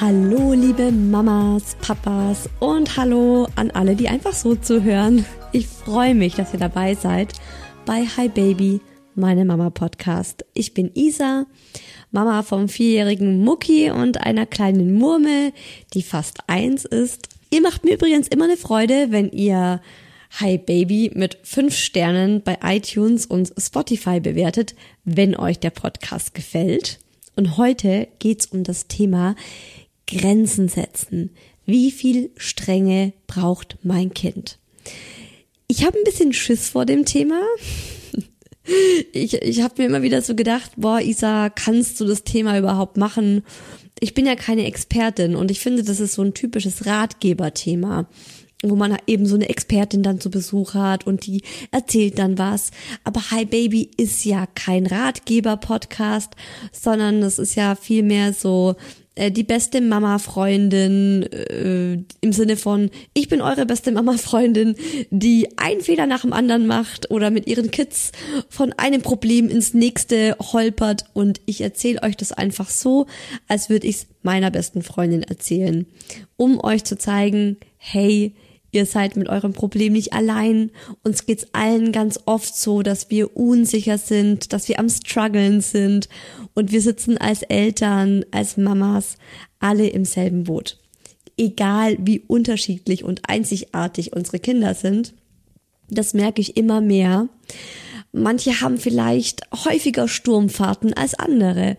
Hallo liebe Mamas, Papas und hallo an alle, die einfach so zuhören. Ich freue mich, dass ihr dabei seid bei Hi Baby, meine Mama Podcast. Ich bin Isa, Mama vom vierjährigen Mucki und einer kleinen Murmel, die fast eins ist. Ihr macht mir übrigens immer eine Freude, wenn ihr Hi Baby mit fünf Sternen bei iTunes und Spotify bewertet, wenn euch der Podcast gefällt. Und heute geht's um das Thema Grenzen setzen. Wie viel Strenge braucht mein Kind? Ich habe ein bisschen Schiss vor dem Thema. Ich, ich habe mir immer wieder so gedacht, boah, Isa, kannst du das Thema überhaupt machen? Ich bin ja keine Expertin und ich finde, das ist so ein typisches Ratgeberthema wo man eben so eine Expertin dann zu Besuch hat und die erzählt dann was. Aber Hi Baby ist ja kein Ratgeber-Podcast, sondern es ist ja vielmehr so äh, die beste Mama-Freundin äh, im Sinne von, ich bin eure beste Mama-Freundin, die einen Fehler nach dem anderen macht oder mit ihren Kids von einem Problem ins nächste holpert. Und ich erzähle euch das einfach so, als würde ich es meiner besten Freundin erzählen, um euch zu zeigen, hey, Ihr seid mit eurem Problem nicht allein. Uns geht's allen ganz oft so, dass wir unsicher sind, dass wir am struggeln sind und wir sitzen als Eltern, als Mamas alle im selben Boot. Egal wie unterschiedlich und einzigartig unsere Kinder sind, das merke ich immer mehr. Manche haben vielleicht häufiger Sturmfahrten als andere.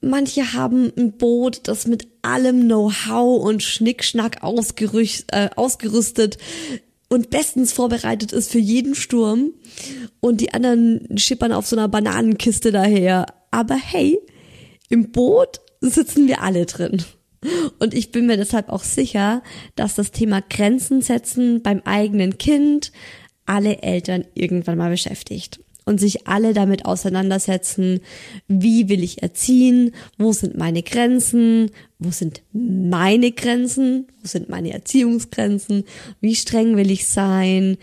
Manche haben ein Boot, das mit allem Know-how und Schnickschnack äh, ausgerüstet und bestens vorbereitet ist für jeden Sturm. Und die anderen schippern auf so einer Bananenkiste daher. Aber hey, im Boot sitzen wir alle drin. Und ich bin mir deshalb auch sicher, dass das Thema Grenzen setzen beim eigenen Kind alle Eltern irgendwann mal beschäftigt und sich alle damit auseinandersetzen, wie will ich erziehen, wo sind meine Grenzen, wo sind meine Grenzen, wo sind meine Erziehungsgrenzen, wie streng will ich sein,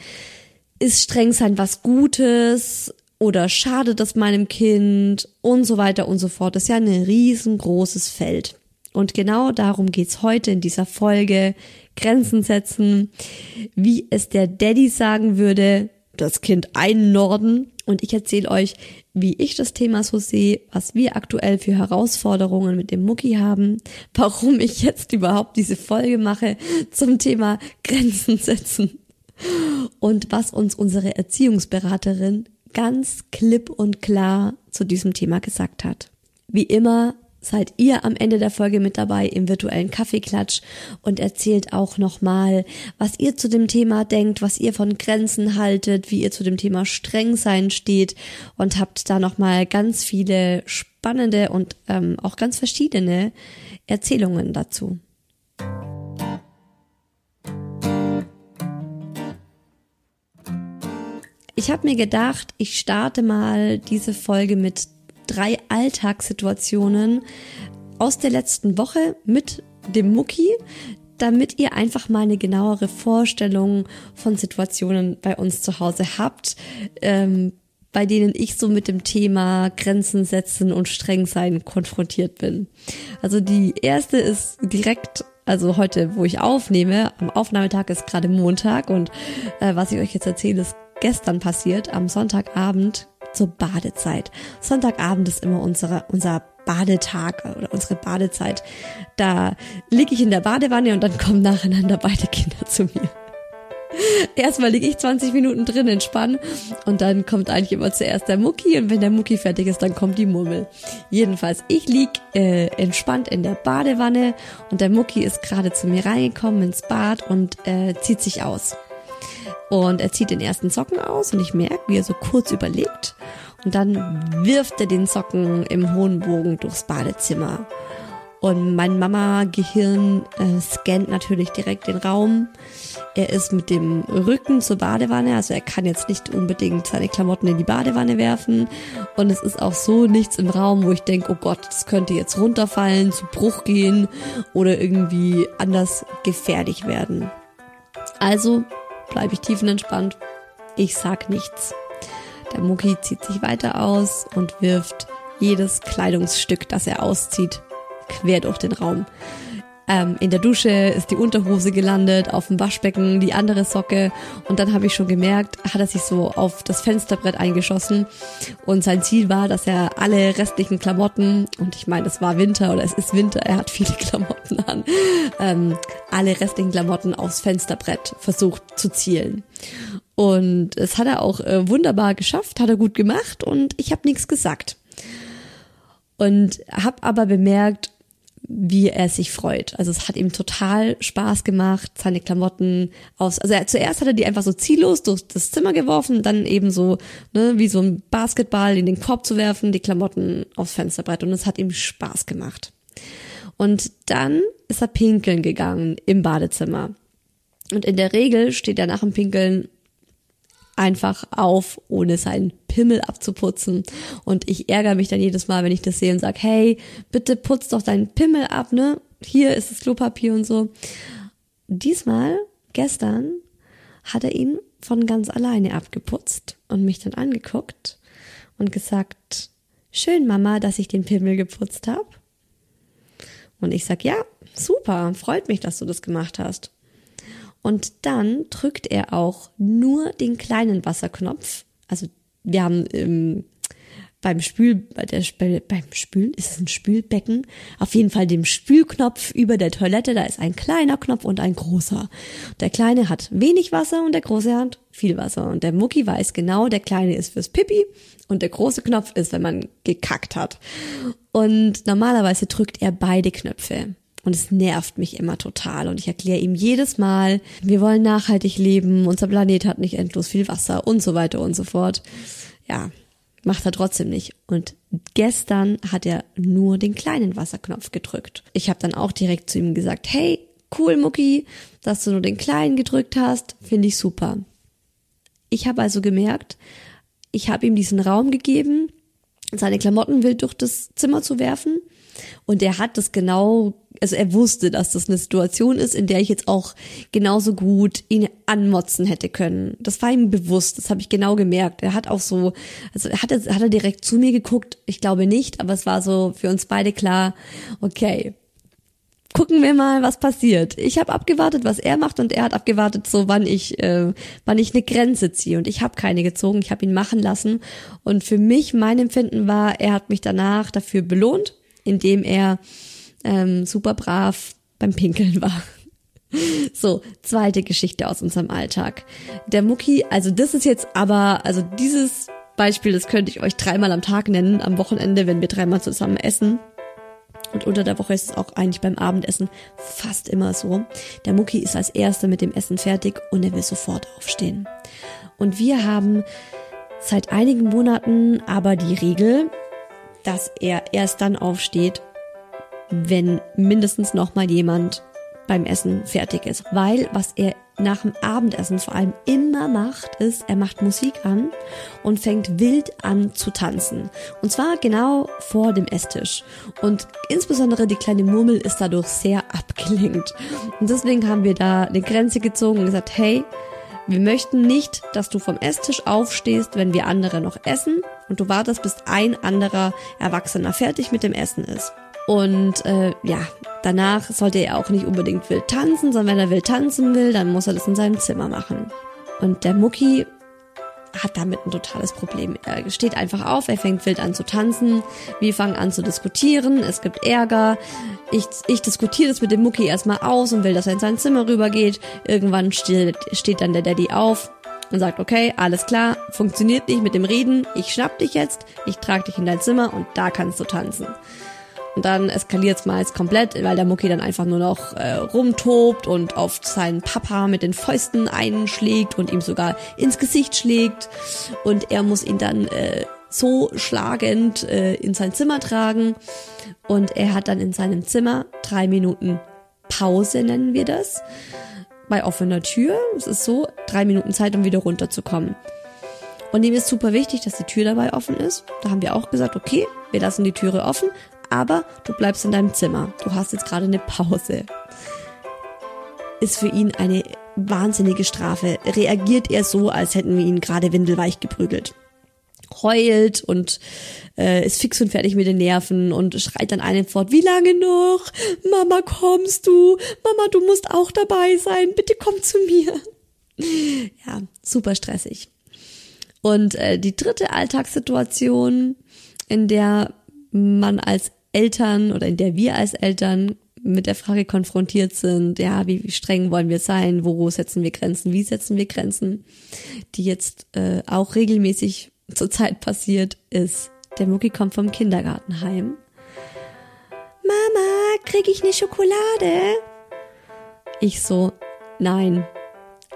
ist streng sein was Gutes oder schadet das meinem Kind und so weiter und so fort. Das ist ja ein riesengroßes Feld. Und genau darum geht's heute in dieser Folge. Grenzen setzen, wie es der Daddy sagen würde, das Kind einnorden und ich erzähle euch, wie ich das Thema so sehe, was wir aktuell für Herausforderungen mit dem Mucki haben, warum ich jetzt überhaupt diese Folge mache zum Thema Grenzen setzen und was uns unsere Erziehungsberaterin ganz klipp und klar zu diesem Thema gesagt hat. Wie immer seid ihr am Ende der Folge mit dabei im virtuellen Kaffeeklatsch und erzählt auch nochmal, was ihr zu dem Thema denkt, was ihr von Grenzen haltet, wie ihr zu dem Thema streng sein steht und habt da nochmal ganz viele spannende und ähm, auch ganz verschiedene Erzählungen dazu. Ich habe mir gedacht, ich starte mal diese Folge mit drei Alltagssituationen aus der letzten Woche mit dem Mucki, damit ihr einfach mal eine genauere Vorstellung von Situationen bei uns zu Hause habt, ähm, bei denen ich so mit dem Thema Grenzen setzen und streng sein konfrontiert bin. Also die erste ist direkt also heute, wo ich aufnehme, am Aufnahmetag ist gerade Montag und äh, was ich euch jetzt erzähle, ist gestern passiert, am Sonntagabend zur Badezeit. Sonntagabend ist immer unsere, unser Badetag oder unsere Badezeit. Da liege ich in der Badewanne und dann kommen nacheinander beide Kinder zu mir. Erstmal liege ich 20 Minuten drin, entspannen und dann kommt eigentlich immer zuerst der Mucki und wenn der Mucki fertig ist, dann kommt die Murmel. Jedenfalls, ich lieg äh, entspannt in der Badewanne und der Mucki ist gerade zu mir reingekommen ins Bad und äh, zieht sich aus. Und er zieht den ersten Socken aus und ich merke, wie er so kurz überlegt. Und dann wirft er den Socken im hohen Bogen durchs Badezimmer. Und mein Mama-Gehirn äh, scannt natürlich direkt den Raum. Er ist mit dem Rücken zur Badewanne, also er kann jetzt nicht unbedingt seine Klamotten in die Badewanne werfen. Und es ist auch so nichts im Raum, wo ich denke, oh Gott, das könnte jetzt runterfallen, zu Bruch gehen oder irgendwie anders gefährlich werden. Also bleibe ich tiefenentspannt. Ich sag nichts. Der Mucki zieht sich weiter aus und wirft jedes Kleidungsstück, das er auszieht, quer durch den Raum. Ähm, in der Dusche ist die Unterhose gelandet, auf dem Waschbecken die andere Socke und dann habe ich schon gemerkt, hat er sich so auf das Fensterbrett eingeschossen und sein Ziel war, dass er alle restlichen Klamotten, und ich meine, es war Winter oder es ist Winter, er hat viele Klamotten an, ähm, alle restlichen Klamotten aufs Fensterbrett versucht zu zielen. Und es hat er auch äh, wunderbar geschafft, hat er gut gemacht und ich habe nichts gesagt. Und habe aber bemerkt, wie er sich freut. Also es hat ihm total Spaß gemacht, seine Klamotten aus. Also er, zuerst hat er die einfach so ziellos durch das Zimmer geworfen, dann eben so, ne, wie so ein Basketball in den Korb zu werfen, die Klamotten aufs Fensterbrett und es hat ihm Spaß gemacht. Und dann ist er pinkeln gegangen im Badezimmer. Und in der Regel steht er nach dem Pinkeln einfach auf, ohne seinen Pimmel abzuputzen. Und ich ärgere mich dann jedes Mal, wenn ich das sehe und sage, hey, bitte putz doch deinen Pimmel ab, ne? Hier ist das Klopapier und so. Diesmal, gestern, hat er ihn von ganz alleine abgeputzt und mich dann angeguckt und gesagt, schön Mama, dass ich den Pimmel geputzt habe. Und ich sag, ja, super, freut mich, dass du das gemacht hast. Und dann drückt er auch nur den kleinen Wasserknopf. Also wir haben ähm, beim Spül, bei der, beim Spülen, ist es ein Spülbecken? Auf jeden Fall dem Spülknopf über der Toilette, da ist ein kleiner Knopf und ein großer. Der kleine hat wenig Wasser und der große hat viel Wasser. Und der Mucki weiß genau, der kleine ist fürs Pipi und der große Knopf ist, wenn man gekackt hat. Und normalerweise drückt er beide Knöpfe. Und es nervt mich immer total. Und ich erkläre ihm jedes Mal, wir wollen nachhaltig leben, unser Planet hat nicht endlos viel Wasser und so weiter und so fort. Ja, macht er trotzdem nicht. Und gestern hat er nur den kleinen Wasserknopf gedrückt. Ich habe dann auch direkt zu ihm gesagt, hey, cool Mucki, dass du nur den kleinen gedrückt hast, finde ich super. Ich habe also gemerkt, ich habe ihm diesen Raum gegeben, seine Klamotten wild durch das Zimmer zu werfen. Und er hat das genau also er wusste, dass das eine Situation ist, in der ich jetzt auch genauso gut ihn anmotzen hätte können. Das war ihm bewusst, das habe ich genau gemerkt. Er hat auch so, also er hat, hat er direkt zu mir geguckt, ich glaube nicht, aber es war so für uns beide klar, okay, gucken wir mal, was passiert. Ich habe abgewartet, was er macht und er hat abgewartet, so wann ich, äh, wann ich eine Grenze ziehe. Und ich habe keine gezogen, ich habe ihn machen lassen. Und für mich, mein Empfinden war, er hat mich danach dafür belohnt, indem er ähm, super brav beim Pinkeln war. So, zweite Geschichte aus unserem Alltag. Der Mucki, also das ist jetzt aber, also dieses Beispiel, das könnte ich euch dreimal am Tag nennen, am Wochenende, wenn wir dreimal zusammen essen. Und unter der Woche ist es auch eigentlich beim Abendessen fast immer so. Der Mucki ist als erster mit dem Essen fertig und er will sofort aufstehen. Und wir haben seit einigen Monaten aber die Regel, dass er erst dann aufsteht, wenn mindestens noch mal jemand beim Essen fertig ist. Weil was er nach dem Abendessen vor allem immer macht, ist, er macht Musik an und fängt wild an zu tanzen. Und zwar genau vor dem Esstisch. Und insbesondere die kleine Murmel ist dadurch sehr abgelenkt. Und deswegen haben wir da eine Grenze gezogen und gesagt, hey, wir möchten nicht, dass du vom Esstisch aufstehst, wenn wir andere noch essen und du wartest, bis ein anderer Erwachsener fertig mit dem Essen ist. Und äh, ja, danach sollte er auch nicht unbedingt wild tanzen, sondern wenn er wild tanzen will, dann muss er das in seinem Zimmer machen. Und der Mucki hat damit ein totales Problem. Er steht einfach auf, er fängt wild an zu tanzen, wir fangen an zu diskutieren, es gibt Ärger. Ich, ich diskutiere das mit dem Mucki erstmal aus und will, dass er in sein Zimmer rübergeht. Irgendwann steht, steht dann der Daddy auf und sagt, okay, alles klar, funktioniert nicht mit dem Reden, ich schnapp dich jetzt, ich trage dich in dein Zimmer und da kannst du tanzen. Und dann eskaliert es meist komplett, weil der Mucki dann einfach nur noch äh, rumtobt und auf seinen Papa mit den Fäusten einschlägt und ihm sogar ins Gesicht schlägt. Und er muss ihn dann äh, so schlagend äh, in sein Zimmer tragen. Und er hat dann in seinem Zimmer drei Minuten Pause, nennen wir das. Bei offener Tür. Es ist so, drei Minuten Zeit, um wieder runterzukommen. Und ihm ist super wichtig, dass die Tür dabei offen ist. Da haben wir auch gesagt, okay, wir lassen die Türe offen, aber du bleibst in deinem Zimmer. Du hast jetzt gerade eine Pause. Ist für ihn eine wahnsinnige Strafe. Reagiert er so, als hätten wir ihn gerade windelweich geprügelt. Heult und äh, ist fix und fertig mit den Nerven und schreit dann einen fort, wie lange noch? Mama, kommst du? Mama, du musst auch dabei sein. Bitte komm zu mir. Ja, super stressig. Und äh, die dritte Alltagssituation, in der man als Eltern oder in der wir als Eltern mit der Frage konfrontiert sind, ja, wie, wie streng wollen wir sein, wo setzen wir Grenzen, wie setzen wir Grenzen, die jetzt äh, auch regelmäßig zurzeit passiert, ist, der Mucki kommt vom Kindergarten heim. Mama, krieg ich eine Schokolade? Ich so, nein.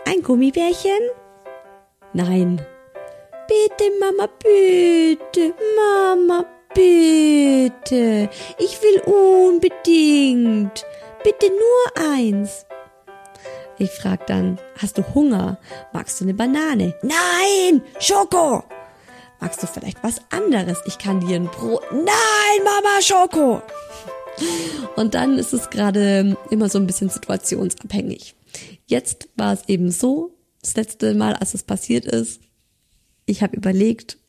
Ein Gummibärchen? Nein. Bitte, Mama, bitte, Mama, Bitte, ich will unbedingt. Bitte nur eins. Ich frag dann, hast du Hunger? Magst du eine Banane? Nein, Schoko. Magst du vielleicht was anderes? Ich kann dir ein Brot. Nein, Mama, Schoko. Und dann ist es gerade immer so ein bisschen situationsabhängig. Jetzt war es eben so, das letzte Mal, als es passiert ist, ich habe überlegt,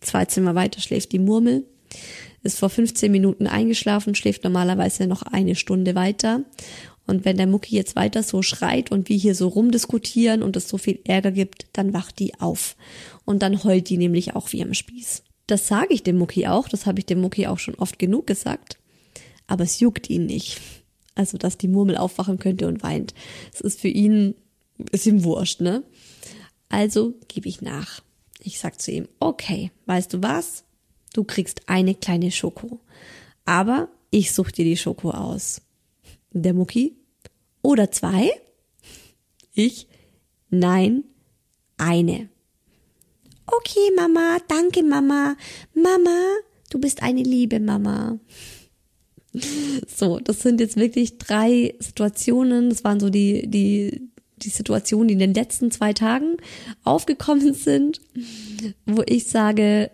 zwei Zimmer weiter schläft die Murmel. Ist vor 15 Minuten eingeschlafen, schläft normalerweise noch eine Stunde weiter. Und wenn der Mucki jetzt weiter so schreit und wir hier so rumdiskutieren und es so viel Ärger gibt, dann wacht die auf. Und dann heult die nämlich auch wie am Spieß. Das sage ich dem Mucki auch, das habe ich dem Mucki auch schon oft genug gesagt. Aber es juckt ihn nicht. Also, dass die Murmel aufwachen könnte und weint. Es ist für ihn, ist ihm wurscht, ne? Also gebe ich nach. Ich sag zu ihm, okay, weißt du was? Du kriegst eine kleine Schoko. Aber ich such dir die Schoko aus. Der Mucki? Oder zwei? Ich? Nein, eine. Okay, Mama, danke, Mama. Mama, du bist eine liebe Mama. So, das sind jetzt wirklich drei Situationen. Das waren so die, die, die Situationen, die in den letzten zwei Tagen aufgekommen sind, wo ich sage,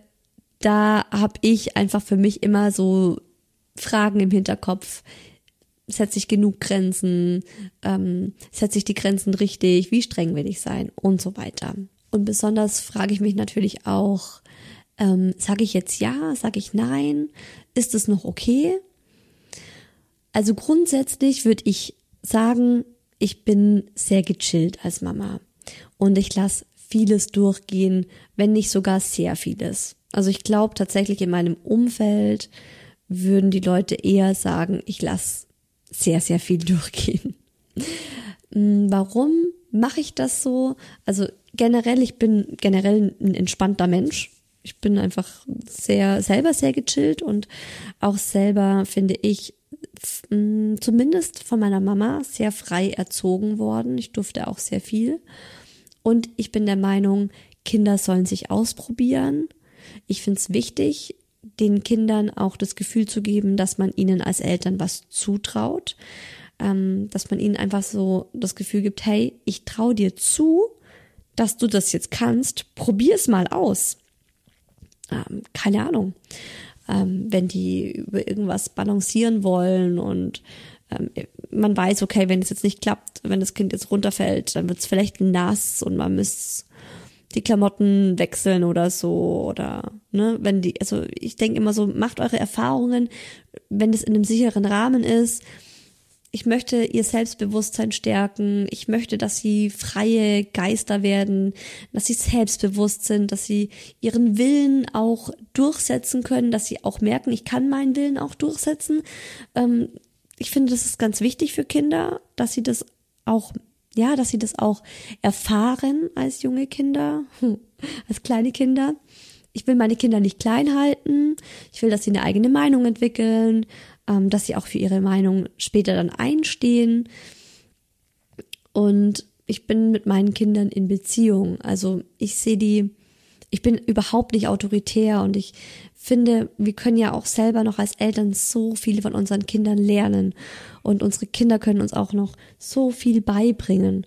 da habe ich einfach für mich immer so Fragen im Hinterkopf. Setze ich genug Grenzen? Ähm, setze ich die Grenzen richtig? Wie streng will ich sein? Und so weiter. Und besonders frage ich mich natürlich auch, ähm, sage ich jetzt ja? Sage ich nein? Ist es noch okay? Also grundsätzlich würde ich sagen, ich bin sehr gechillt als Mama und ich lasse vieles durchgehen, wenn nicht sogar sehr vieles. Also ich glaube tatsächlich in meinem Umfeld würden die Leute eher sagen, ich lasse sehr, sehr viel durchgehen. Hm, warum mache ich das so? Also generell, ich bin generell ein entspannter Mensch. Ich bin einfach sehr, selber sehr gechillt und auch selber finde ich zumindest von meiner Mama sehr frei erzogen worden. Ich durfte auch sehr viel. Und ich bin der Meinung, Kinder sollen sich ausprobieren. Ich finde es wichtig, den Kindern auch das Gefühl zu geben, dass man ihnen als Eltern was zutraut, ähm, dass man ihnen einfach so das Gefühl gibt, hey, ich traue dir zu, dass du das jetzt kannst, probier's mal aus. Ähm, keine Ahnung. Ähm, wenn die über irgendwas balancieren wollen und ähm, man weiß, okay, wenn es jetzt nicht klappt, wenn das Kind jetzt runterfällt, dann wird es vielleicht nass und man muss die Klamotten wechseln oder so oder ne, wenn die, also ich denke immer so, macht eure Erfahrungen, wenn es in einem sicheren Rahmen ist. Ich möchte ihr Selbstbewusstsein stärken. Ich möchte, dass sie freie Geister werden, dass sie selbstbewusst sind, dass sie ihren Willen auch durchsetzen können, dass sie auch merken, ich kann meinen Willen auch durchsetzen. Ähm, ich finde, das ist ganz wichtig für Kinder, dass sie das auch ja, dass sie das auch erfahren als junge Kinder, als kleine Kinder. Ich will meine Kinder nicht klein halten. Ich will, dass sie eine eigene Meinung entwickeln, ähm, dass sie auch für ihre Meinung später dann einstehen. Und ich bin mit meinen Kindern in Beziehung. Also ich sehe die, ich bin überhaupt nicht autoritär und ich finde, wir können ja auch selber noch als Eltern so viel von unseren Kindern lernen und unsere Kinder können uns auch noch so viel beibringen.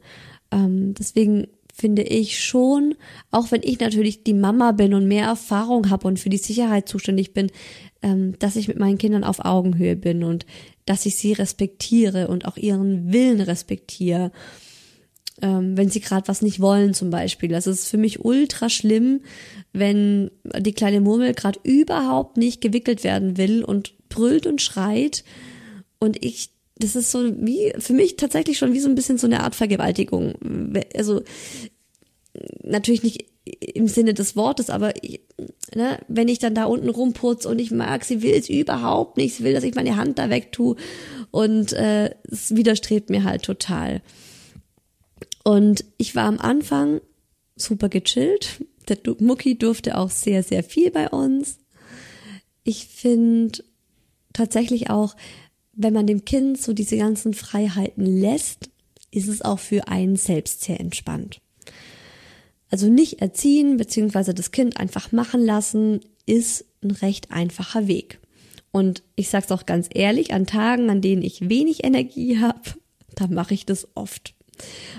Ähm, deswegen finde ich schon, auch wenn ich natürlich die Mama bin und mehr Erfahrung habe und für die Sicherheit zuständig bin, ähm, dass ich mit meinen Kindern auf Augenhöhe bin und dass ich sie respektiere und auch ihren Willen respektiere ähm, wenn sie gerade was nicht wollen zum Beispiel. Das ist für mich ultra schlimm, wenn die kleine Murmel gerade überhaupt nicht gewickelt werden will und brüllt und schreit und ich das ist so wie für mich tatsächlich schon wie so ein bisschen so eine Art Vergewaltigung. Also natürlich nicht im Sinne des Wortes, aber ich, ne, wenn ich dann da unten rumputz und ich mag, sie will es überhaupt nicht, sie will, dass ich meine Hand da weg tue und äh, es widerstrebt mir halt total. Und ich war am Anfang super gechillt. Der Mucki durfte auch sehr, sehr viel bei uns. Ich finde tatsächlich auch, wenn man dem Kind so diese ganzen Freiheiten lässt, ist es auch für einen selbst sehr entspannt. Also nicht erziehen bzw. das Kind einfach machen lassen, ist ein recht einfacher Weg. Und ich sag's auch ganz ehrlich, an Tagen, an denen ich wenig Energie habe, da mache ich das oft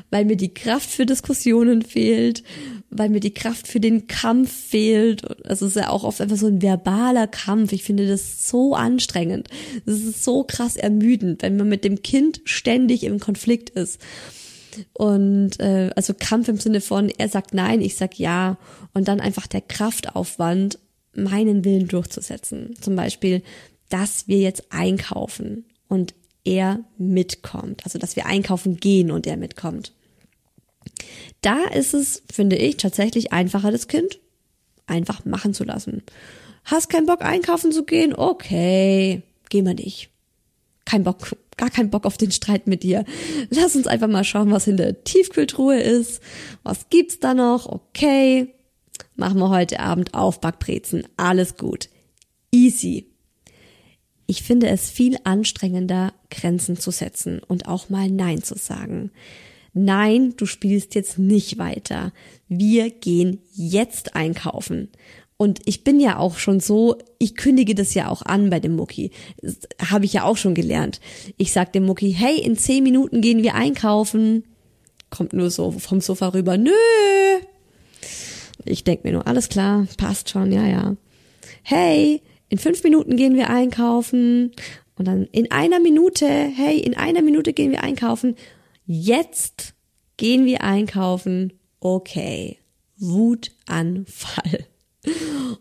weil mir die Kraft für Diskussionen fehlt, weil mir die Kraft für den Kampf fehlt. Also es ist ja auch oft einfach so ein verbaler Kampf. Ich finde das so anstrengend. Das ist so krass ermüdend, wenn man mit dem Kind ständig im Konflikt ist. Und äh, also Kampf im Sinne von, er sagt nein, ich sag ja. Und dann einfach der Kraftaufwand, meinen Willen durchzusetzen. Zum Beispiel, dass wir jetzt einkaufen. Und er mitkommt. Also, dass wir einkaufen gehen und er mitkommt. Da ist es, finde ich, tatsächlich einfacher, das Kind einfach machen zu lassen. Hast keinen Bock einkaufen zu gehen? Okay, gehen wir nicht. Kein Bock, gar keinen Bock auf den Streit mit dir. Lass uns einfach mal schauen, was in der Tiefkühltruhe ist. Was gibt's da noch? Okay. Machen wir heute Abend Aufbackbrezen. Alles gut. Easy. Ich finde es viel anstrengender, Grenzen zu setzen und auch mal Nein zu sagen. Nein, du spielst jetzt nicht weiter. Wir gehen jetzt einkaufen. Und ich bin ja auch schon so, ich kündige das ja auch an bei dem Mucki. Habe ich ja auch schon gelernt. Ich sag dem Mucki, hey, in zehn Minuten gehen wir einkaufen. Kommt nur so vom Sofa rüber, nö. Ich denk mir nur, alles klar, passt schon, ja, ja. Hey, in fünf Minuten gehen wir einkaufen und dann in einer Minute, hey, in einer Minute gehen wir einkaufen. Jetzt gehen wir einkaufen. Okay. Wutanfall.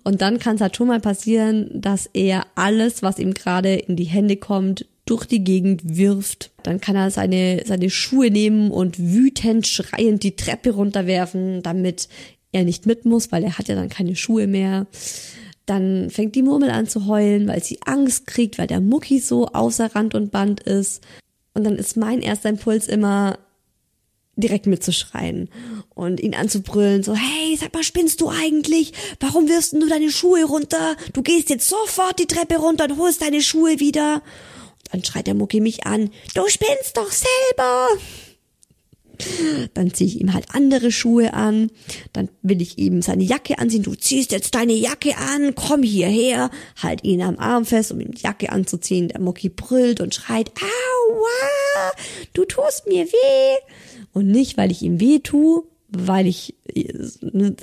Und dann kann es halt schon mal passieren, dass er alles, was ihm gerade in die Hände kommt, durch die Gegend wirft. Dann kann er seine, seine Schuhe nehmen und wütend schreiend die Treppe runterwerfen, damit er nicht mit muss, weil er hat ja dann keine Schuhe mehr. Dann fängt die Murmel an zu heulen, weil sie Angst kriegt, weil der Mucki so außer Rand und Band ist. Und dann ist mein erster Impuls immer, direkt mitzuschreien und ihn anzubrüllen, so, hey, sag mal, spinnst du eigentlich? Warum wirfst du deine Schuhe runter? Du gehst jetzt sofort die Treppe runter und holst deine Schuhe wieder. Und dann schreit der Mucki mich an, du spinnst doch selber. Dann ziehe ich ihm halt andere Schuhe an. Dann will ich ihm seine Jacke anziehen. Du ziehst jetzt deine Jacke an. Komm hierher. Halt ihn am Arm fest, um ihm die Jacke anzuziehen. Der Mucki brüllt und schreit, aua, du tust mir weh. Und nicht, weil ich ihm weh tue, weil ich,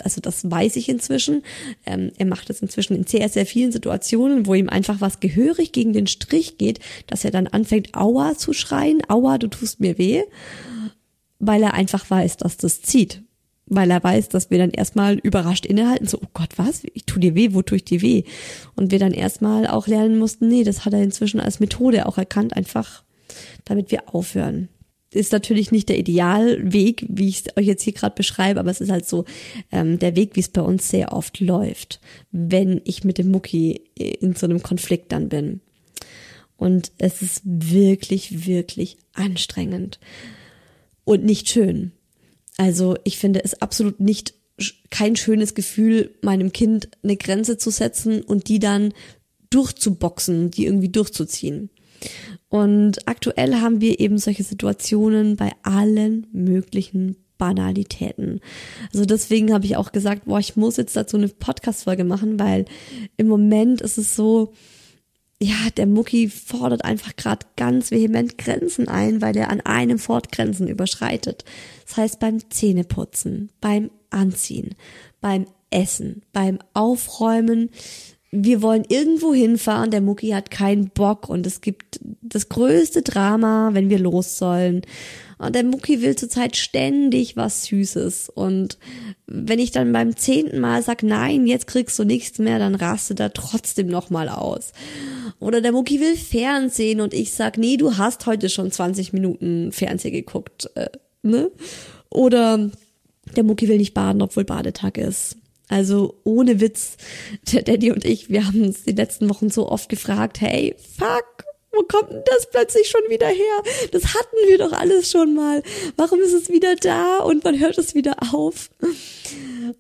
also das weiß ich inzwischen. Ähm, er macht es inzwischen in sehr, sehr vielen Situationen, wo ihm einfach was gehörig gegen den Strich geht, dass er dann anfängt, Aua zu schreien. Aua, du tust mir weh weil er einfach weiß, dass das zieht. Weil er weiß, dass wir dann erstmal überrascht innehalten, so, oh Gott, was? Ich tu dir weh, wo tue ich dir weh? Und wir dann erstmal auch lernen mussten, nee, das hat er inzwischen als Methode auch erkannt, einfach damit wir aufhören. Ist natürlich nicht der Idealweg, wie ich es euch jetzt hier gerade beschreibe, aber es ist halt so ähm, der Weg, wie es bei uns sehr oft läuft, wenn ich mit dem Mucki in so einem Konflikt dann bin. Und es ist wirklich, wirklich anstrengend und nicht schön. Also ich finde es absolut nicht kein schönes Gefühl, meinem Kind eine Grenze zu setzen und die dann durchzuboxen, die irgendwie durchzuziehen. Und aktuell haben wir eben solche Situationen bei allen möglichen Banalitäten. Also deswegen habe ich auch gesagt, boah, ich muss jetzt dazu eine Podcast-Folge machen, weil im Moment ist es so, ja, der Mucki fordert einfach gerade ganz vehement Grenzen ein, weil er an einem Fort Grenzen überschreitet. Das heißt beim Zähneputzen, beim Anziehen, beim Essen, beim Aufräumen. Wir wollen irgendwo hinfahren, der Mucki hat keinen Bock und es gibt das größte Drama, wenn wir los sollen. Und der Mucki will zurzeit ständig was Süßes. Und wenn ich dann beim zehnten Mal sag, nein, jetzt kriegst du nichts mehr, dann rastet er trotzdem nochmal aus. Oder der Mucki will Fernsehen und ich sag, nee, du hast heute schon 20 Minuten Fernsehen geguckt, äh, ne? Oder der Mucki will nicht baden, obwohl Badetag ist. Also ohne Witz, der Daddy und ich, wir haben uns die letzten Wochen so oft gefragt, hey, fuck, wo kommt denn das plötzlich schon wieder her? Das hatten wir doch alles schon mal. Warum ist es wieder da und wann hört es wieder auf?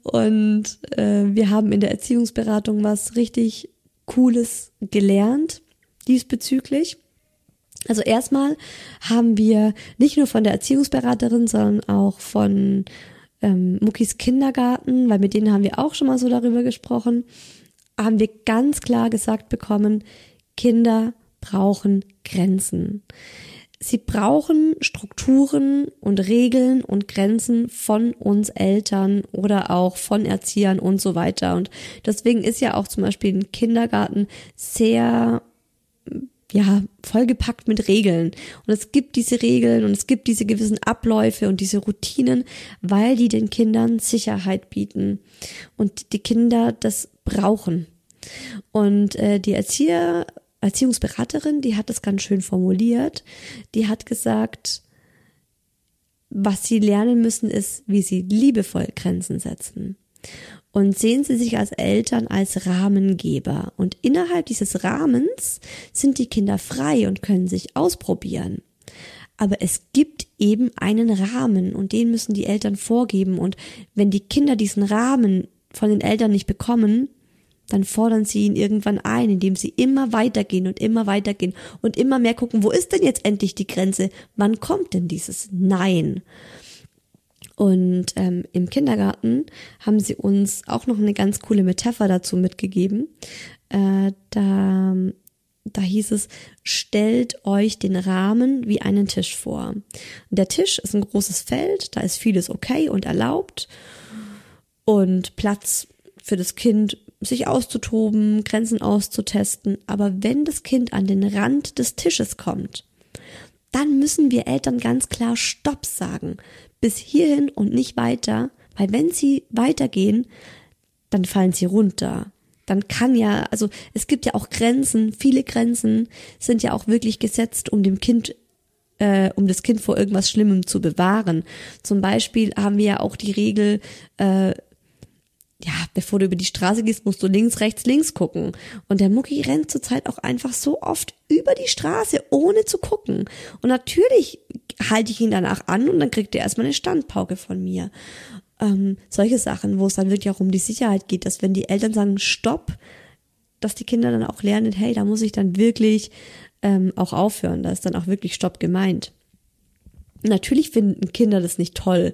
Und äh, wir haben in der Erziehungsberatung was richtig Cooles gelernt diesbezüglich. Also erstmal haben wir nicht nur von der Erziehungsberaterin, sondern auch von ähm, Muckis Kindergarten, weil mit denen haben wir auch schon mal so darüber gesprochen, haben wir ganz klar gesagt bekommen, Kinder brauchen Grenzen. Sie brauchen Strukturen und Regeln und Grenzen von uns Eltern oder auch von Erziehern und so weiter. Und deswegen ist ja auch zum Beispiel ein Kindergarten sehr ja, vollgepackt mit Regeln. Und es gibt diese Regeln und es gibt diese gewissen Abläufe und diese Routinen, weil die den Kindern Sicherheit bieten und die Kinder das brauchen. Und äh, die Erzieher Erziehungsberaterin, die hat das ganz schön formuliert. Die hat gesagt, was sie lernen müssen, ist, wie sie liebevoll Grenzen setzen. Und sehen Sie sich als Eltern als Rahmengeber. Und innerhalb dieses Rahmens sind die Kinder frei und können sich ausprobieren. Aber es gibt eben einen Rahmen und den müssen die Eltern vorgeben. Und wenn die Kinder diesen Rahmen von den Eltern nicht bekommen, dann fordern sie ihn irgendwann ein, indem sie immer weitergehen und immer weitergehen und immer mehr gucken, wo ist denn jetzt endlich die Grenze? Wann kommt denn dieses Nein? Und ähm, im Kindergarten haben sie uns auch noch eine ganz coole Metapher dazu mitgegeben. Äh, da, da hieß es, stellt euch den Rahmen wie einen Tisch vor. Der Tisch ist ein großes Feld, da ist vieles okay und erlaubt und Platz für das Kind sich auszutoben, Grenzen auszutesten. Aber wenn das Kind an den Rand des Tisches kommt, dann müssen wir Eltern ganz klar Stopp sagen. Bis hierhin und nicht weiter, weil wenn sie weitergehen, dann fallen sie runter. dann kann ja, also es gibt ja auch Grenzen, viele Grenzen sind ja auch wirklich gesetzt, um dem Kind äh, um das Kind vor irgendwas Schlimmem zu bewahren. Zum Beispiel haben wir ja auch die Regel, äh, ja, bevor du über die Straße gehst, musst du links, rechts, links gucken. Und der Mucki rennt zurzeit auch einfach so oft über die Straße, ohne zu gucken. Und natürlich halte ich ihn danach an und dann kriegt er erstmal eine Standpauke von mir. Ähm, solche Sachen, wo es dann wirklich auch um die Sicherheit geht, dass wenn die Eltern sagen, stopp, dass die Kinder dann auch lernen, hey, da muss ich dann wirklich ähm, auch aufhören. Da ist dann auch wirklich Stopp gemeint. Natürlich finden Kinder das nicht toll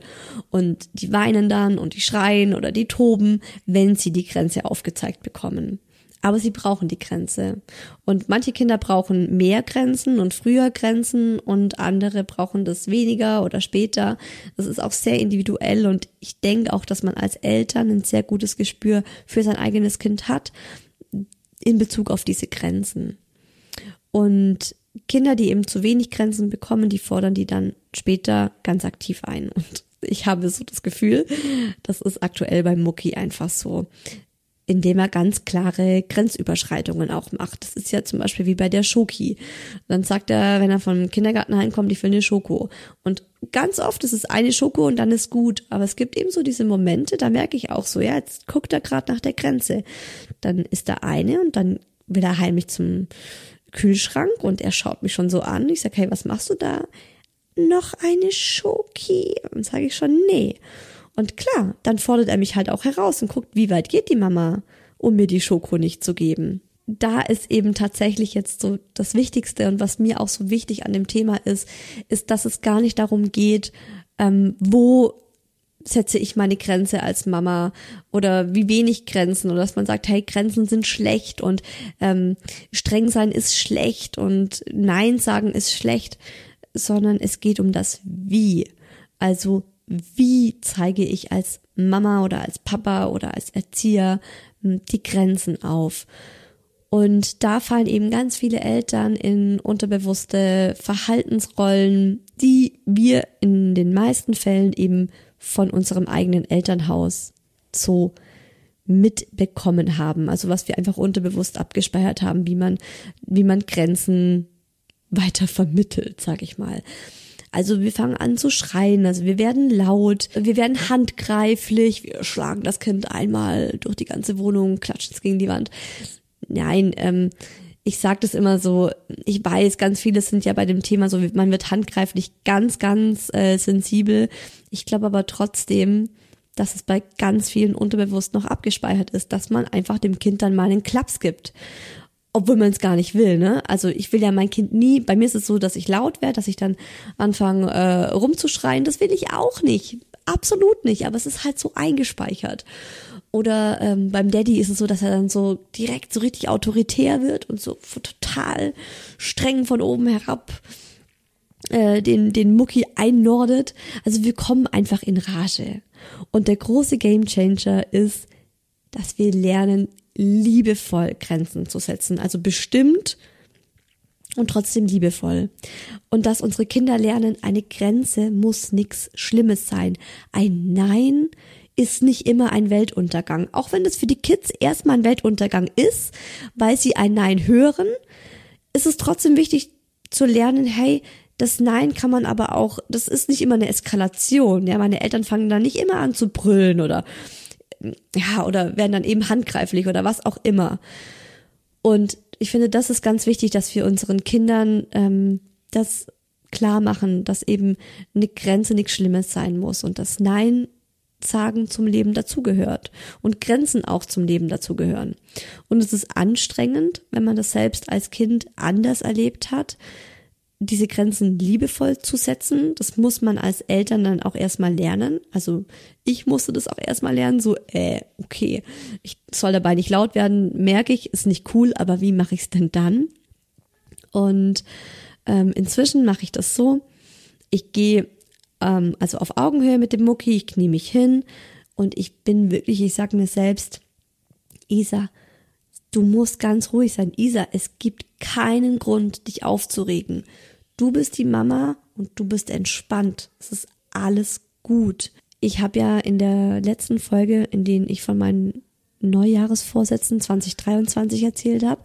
und die weinen dann und die schreien oder die toben, wenn sie die Grenze aufgezeigt bekommen. Aber sie brauchen die Grenze. Und manche Kinder brauchen mehr Grenzen und früher Grenzen und andere brauchen das weniger oder später. Das ist auch sehr individuell und ich denke auch, dass man als Eltern ein sehr gutes Gespür für sein eigenes Kind hat in Bezug auf diese Grenzen. Und Kinder, die eben zu wenig Grenzen bekommen, die fordern die dann später ganz aktiv ein. Und ich habe so das Gefühl, das ist aktuell beim Mucki einfach so, indem er ganz klare Grenzüberschreitungen auch macht. Das ist ja zum Beispiel wie bei der Schoki. Dann sagt er, wenn er vom Kindergarten heimkommt, ich will eine Schoko. Und ganz oft ist es eine Schoko und dann ist gut. Aber es gibt eben so diese Momente, da merke ich auch so, ja, jetzt guckt er gerade nach der Grenze. Dann ist da eine und dann will er heimlich zum Kühlschrank und er schaut mich schon so an. Ich sage, hey, was machst du da? Noch eine Schoki. Und sage ich schon, nee. Und klar, dann fordert er mich halt auch heraus und guckt, wie weit geht die Mama, um mir die Schoko nicht zu geben. Da ist eben tatsächlich jetzt so das Wichtigste und was mir auch so wichtig an dem Thema ist, ist, dass es gar nicht darum geht, ähm, wo setze ich meine Grenze als Mama oder wie wenig Grenzen oder dass man sagt, hey, Grenzen sind schlecht und ähm, streng sein ist schlecht und Nein sagen ist schlecht, sondern es geht um das Wie. Also wie zeige ich als Mama oder als Papa oder als Erzieher hm, die Grenzen auf. Und da fallen eben ganz viele Eltern in unterbewusste Verhaltensrollen, die wir in den meisten Fällen eben von unserem eigenen Elternhaus so mitbekommen haben. Also was wir einfach unterbewusst abgespeichert haben, wie man, wie man Grenzen weiter vermittelt, sag ich mal. Also wir fangen an zu schreien, also wir werden laut, wir werden handgreiflich, wir schlagen das Kind einmal durch die ganze Wohnung, klatschen es gegen die Wand. Nein, ähm, ich sage das immer so, ich weiß, ganz viele sind ja bei dem Thema so, man wird handgreiflich ganz, ganz äh, sensibel. Ich glaube aber trotzdem, dass es bei ganz vielen unterbewusst noch abgespeichert ist, dass man einfach dem Kind dann mal einen Klaps gibt. Obwohl man es gar nicht will, ne? Also ich will ja mein Kind nie, bei mir ist es so, dass ich laut werde, dass ich dann anfange äh, rumzuschreien. Das will ich auch nicht. Absolut nicht, aber es ist halt so eingespeichert. Oder ähm, beim Daddy ist es so, dass er dann so direkt so richtig autoritär wird und so total streng von oben herab äh, den, den Mucki einnordet. Also wir kommen einfach in Rage. Und der große Gamechanger ist, dass wir lernen, liebevoll Grenzen zu setzen. Also bestimmt und trotzdem liebevoll. Und dass unsere Kinder lernen, eine Grenze muss nichts Schlimmes sein. Ein Nein ist nicht immer ein Weltuntergang. Auch wenn das für die Kids erstmal ein Weltuntergang ist, weil sie ein Nein hören, ist es trotzdem wichtig zu lernen, hey, das Nein kann man aber auch, das ist nicht immer eine Eskalation. Ja, meine Eltern fangen dann nicht immer an zu brüllen oder, ja, oder werden dann eben handgreiflich oder was auch immer. Und ich finde, das ist ganz wichtig, dass wir unseren Kindern ähm, das klar machen, dass eben eine Grenze nichts Schlimmes sein muss und das Nein sagen zum Leben dazugehört und Grenzen auch zum Leben dazugehören. Und es ist anstrengend, wenn man das selbst als Kind anders erlebt hat, diese Grenzen liebevoll zu setzen. Das muss man als Eltern dann auch erstmal lernen. Also ich musste das auch erstmal lernen, so, äh, okay, ich soll dabei nicht laut werden, merke ich, ist nicht cool, aber wie mache ich es denn dann? Und ähm, inzwischen mache ich das so, ich gehe ähm, also auf Augenhöhe mit dem Mucki, ich knie mich hin und ich bin wirklich, ich sag mir selbst, Isa, du musst ganz ruhig sein. Isa, es gibt keinen Grund, dich aufzuregen. Du bist die Mama und du bist entspannt. Es ist alles gut. Ich habe ja in der letzten Folge, in denen ich von meinen Neujahresvorsätzen 2023 erzählt habe.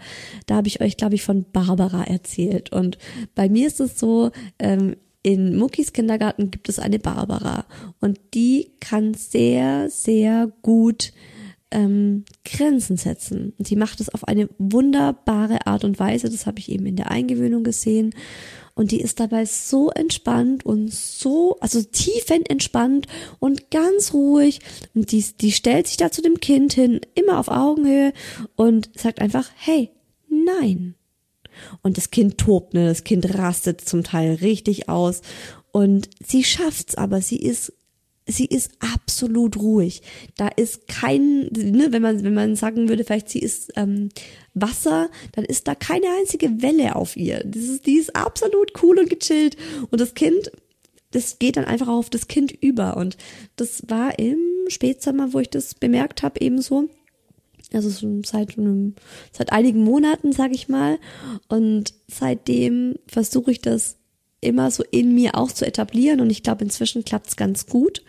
Da habe ich euch, glaube ich, von Barbara erzählt. Und bei mir ist es so, ähm, in Muckis Kindergarten gibt es eine Barbara und die kann sehr, sehr gut ähm, Grenzen setzen. Und sie macht es auf eine wunderbare Art und Weise. Das habe ich eben in der Eingewöhnung gesehen. Und die ist dabei so entspannt und so, also tiefenentspannt und ganz ruhig. Und die, die stellt sich da zu dem Kind hin, immer auf Augenhöhe und sagt einfach, hey, nein. Und das Kind tobt, ne? Das Kind rastet zum Teil richtig aus. Und sie schafft's, aber sie ist sie ist absolut ruhig. Da ist kein, ne, wenn man wenn man sagen würde, vielleicht sie ist ähm, Wasser, dann ist da keine einzige Welle auf ihr. Das ist, die ist absolut cool und gechillt. Und das Kind, das geht dann einfach auf das Kind über. Und das war im Spätsommer, wo ich das bemerkt habe, ebenso. Also schon seit einem, seit einigen Monaten, sag ich mal. Und seitdem versuche ich das immer so in mir auch zu etablieren und ich glaube, inzwischen klappt es ganz gut.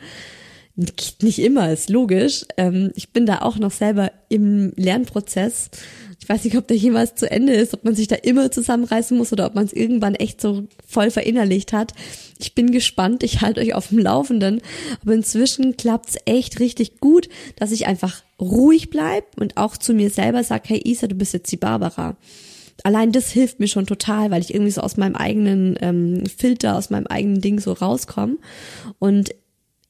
Nicht immer, ist logisch. Ähm, ich bin da auch noch selber im Lernprozess. Ich weiß nicht, ob der jemals zu Ende ist, ob man sich da immer zusammenreißen muss oder ob man es irgendwann echt so voll verinnerlicht hat. Ich bin gespannt, ich halte euch auf dem Laufenden. Aber inzwischen klappt es echt richtig gut, dass ich einfach ruhig bleib und auch zu mir selber sage, hey Isa, du bist jetzt die Barbara allein das hilft mir schon total, weil ich irgendwie so aus meinem eigenen ähm, Filter, aus meinem eigenen Ding so rauskomme. Und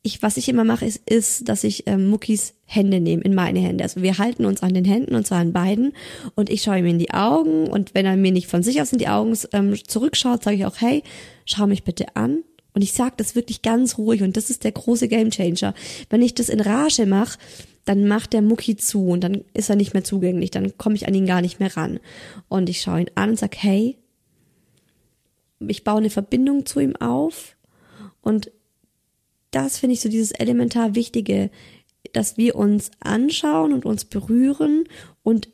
ich, was ich immer mache, ist, ist, dass ich ähm, Muckis Hände nehme in meine Hände. Also wir halten uns an den Händen und zwar an beiden und ich schaue ihm in die Augen und wenn er mir nicht von sich aus in die Augen ähm, zurückschaut, sage ich auch, hey, schau mich bitte an. Und ich sage das wirklich ganz ruhig und das ist der große Gamechanger. Wenn ich das in Rage mache, dann macht der Mucki zu und dann ist er nicht mehr zugänglich, dann komme ich an ihn gar nicht mehr ran. Und ich schaue ihn an und sag, hey, ich baue eine Verbindung zu ihm auf und das finde ich so dieses elementar Wichtige, dass wir uns anschauen und uns berühren und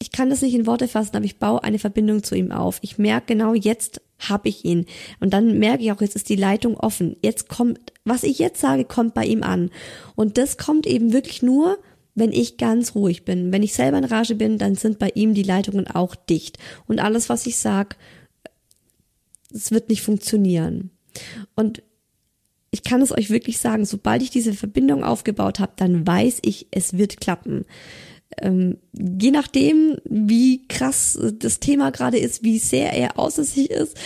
ich kann das nicht in Worte fassen, aber ich baue eine Verbindung zu ihm auf. Ich merke genau, jetzt habe ich ihn. Und dann merke ich auch, jetzt ist die Leitung offen. Jetzt kommt, was ich jetzt sage, kommt bei ihm an. Und das kommt eben wirklich nur, wenn ich ganz ruhig bin. Wenn ich selber in Rage bin, dann sind bei ihm die Leitungen auch dicht. Und alles, was ich sage, es wird nicht funktionieren. Und ich kann es euch wirklich sagen, sobald ich diese Verbindung aufgebaut habe, dann weiß ich, es wird klappen. Ähm, je nachdem, wie krass das Thema gerade ist, wie sehr er außer sich ist,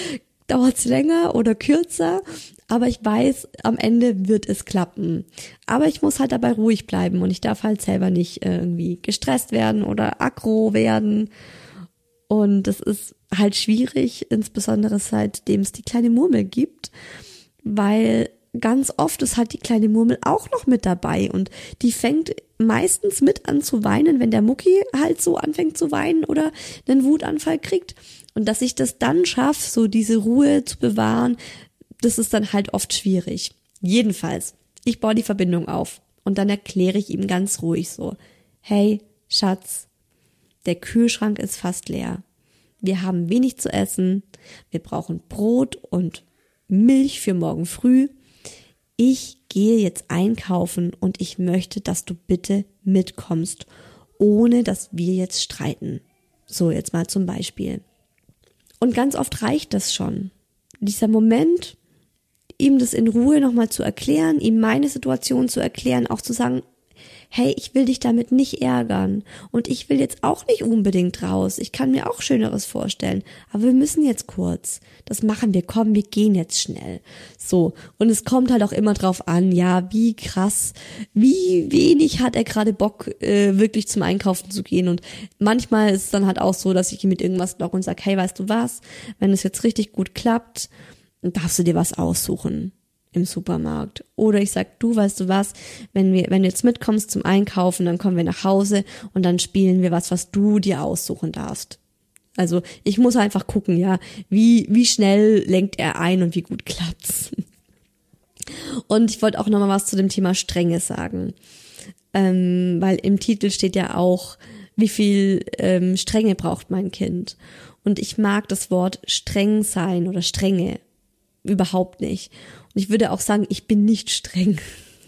dauert es länger oder kürzer. Aber ich weiß, am Ende wird es klappen. Aber ich muss halt dabei ruhig bleiben und ich darf halt selber nicht irgendwie gestresst werden oder aggro werden. Und das ist halt schwierig, insbesondere seitdem es die kleine Murmel gibt, weil ganz oft ist halt die kleine Murmel auch noch mit dabei und die fängt meistens mit an zu weinen, wenn der Mucki halt so anfängt zu weinen oder einen Wutanfall kriegt. Und dass ich das dann schaffe, so diese Ruhe zu bewahren, das ist dann halt oft schwierig. Jedenfalls, ich baue die Verbindung auf und dann erkläre ich ihm ganz ruhig so, hey, Schatz, der Kühlschrank ist fast leer. Wir haben wenig zu essen, wir brauchen Brot und Milch für morgen früh ich gehe jetzt einkaufen und ich möchte, dass du bitte mitkommst, ohne dass wir jetzt streiten. So jetzt mal zum Beispiel. Und ganz oft reicht das schon. Dieser Moment, ihm das in Ruhe nochmal zu erklären, ihm meine Situation zu erklären, auch zu sagen, hey, ich will dich damit nicht ärgern. Und ich will jetzt auch nicht unbedingt raus. Ich kann mir auch Schöneres vorstellen, aber wir müssen jetzt kurz. Das machen wir, komm, wir gehen jetzt schnell. So, und es kommt halt auch immer drauf an, ja, wie krass, wie wenig hat er gerade Bock, äh, wirklich zum Einkaufen zu gehen. Und manchmal ist es dann halt auch so, dass ich ihm mit irgendwas lock und sage, hey, weißt du was, wenn es jetzt richtig gut klappt, darfst du dir was aussuchen im Supermarkt. Oder ich sag, du weißt du was, wenn wir, wenn du jetzt mitkommst zum Einkaufen, dann kommen wir nach Hause und dann spielen wir was, was du dir aussuchen darfst. Also ich muss einfach gucken, ja, wie, wie schnell lenkt er ein und wie gut klappt's. Und ich wollte auch nochmal was zu dem Thema Strenge sagen. Ähm, weil im Titel steht ja auch, wie viel ähm, Strenge braucht mein Kind. Und ich mag das Wort streng sein oder Strenge überhaupt nicht. Und ich würde auch sagen, ich bin nicht streng.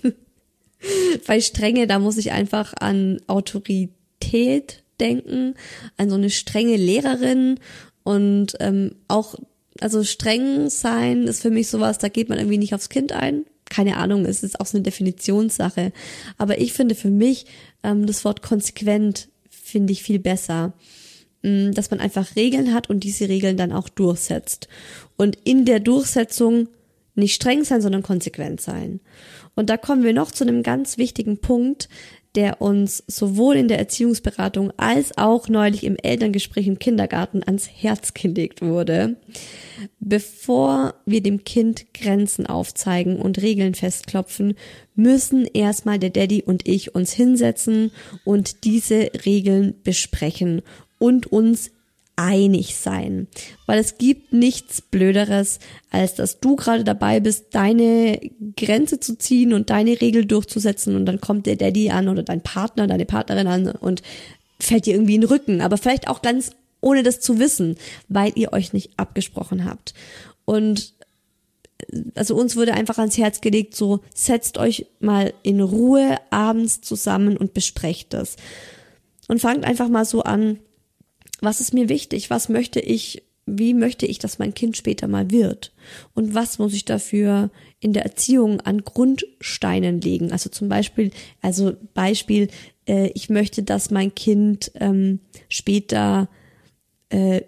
Bei Strenge, da muss ich einfach an Autorität denken, an so eine strenge Lehrerin und ähm, auch, also streng sein ist für mich sowas, da geht man irgendwie nicht aufs Kind ein. Keine Ahnung, es ist auch so eine Definitionssache. Aber ich finde für mich ähm, das Wort konsequent finde ich viel besser. Mm, dass man einfach Regeln hat und diese Regeln dann auch durchsetzt. Und in der Durchsetzung nicht streng sein, sondern konsequent sein. Und da kommen wir noch zu einem ganz wichtigen Punkt, der uns sowohl in der Erziehungsberatung als auch neulich im Elterngespräch im Kindergarten ans Herz gelegt wurde. Bevor wir dem Kind Grenzen aufzeigen und Regeln festklopfen, müssen erstmal der Daddy und ich uns hinsetzen und diese Regeln besprechen und uns einig sein. Weil es gibt nichts Blöderes, als dass du gerade dabei bist, deine Grenze zu ziehen und deine Regel durchzusetzen und dann kommt der Daddy an oder dein Partner, deine Partnerin an und fällt dir irgendwie in den Rücken. Aber vielleicht auch ganz ohne das zu wissen, weil ihr euch nicht abgesprochen habt. Und also uns wurde einfach ans Herz gelegt, so setzt euch mal in Ruhe abends zusammen und besprecht das. Und fangt einfach mal so an, was ist mir wichtig? Was möchte ich, wie möchte ich, dass mein Kind später mal wird? Und was muss ich dafür in der Erziehung an Grundsteinen legen? Also zum Beispiel, also Beispiel, äh, ich möchte, dass mein Kind ähm, später äh,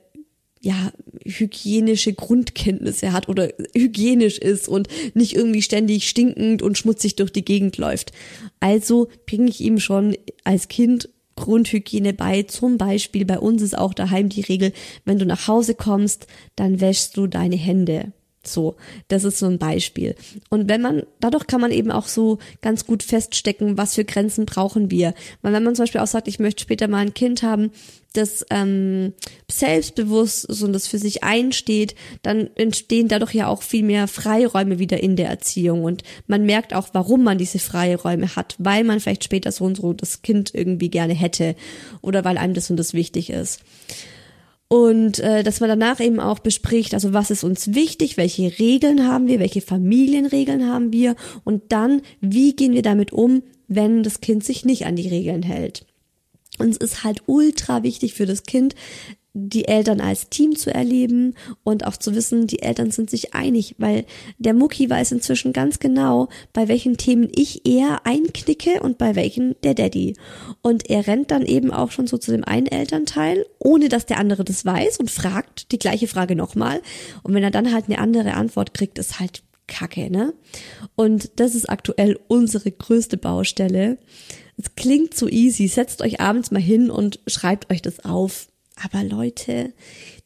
ja, hygienische Grundkenntnisse hat oder hygienisch ist und nicht irgendwie ständig stinkend und schmutzig durch die Gegend läuft. Also bringe ich ihm schon als Kind Grundhygiene bei. Zum Beispiel bei uns ist auch daheim die Regel, wenn du nach Hause kommst, dann wäschst du deine Hände. So, das ist so ein Beispiel. Und wenn man, dadurch kann man eben auch so ganz gut feststecken, was für Grenzen brauchen wir. Weil wenn man zum Beispiel auch sagt, ich möchte später mal ein Kind haben, das ähm, selbstbewusst ist und das für sich einsteht, dann entstehen dadurch ja auch viel mehr Freiräume wieder in der Erziehung. Und man merkt auch, warum man diese Freiräume hat, weil man vielleicht später so und so das Kind irgendwie gerne hätte oder weil einem das und das wichtig ist und äh, dass man danach eben auch bespricht, also was ist uns wichtig, welche Regeln haben wir, welche Familienregeln haben wir und dann, wie gehen wir damit um, wenn das Kind sich nicht an die Regeln hält. Und es ist halt ultra wichtig für das Kind, die Eltern als Team zu erleben und auch zu wissen, die Eltern sind sich einig, weil der Mucki weiß inzwischen ganz genau, bei welchen Themen ich eher einknicke und bei welchen der Daddy. Und er rennt dann eben auch schon so zu dem einen Elternteil, ohne dass der andere das weiß und fragt die gleiche Frage nochmal. Und wenn er dann halt eine andere Antwort kriegt, ist halt Kacke, ne? Und das ist aktuell unsere größte Baustelle. Es klingt so easy. Setzt euch abends mal hin und schreibt euch das auf aber Leute,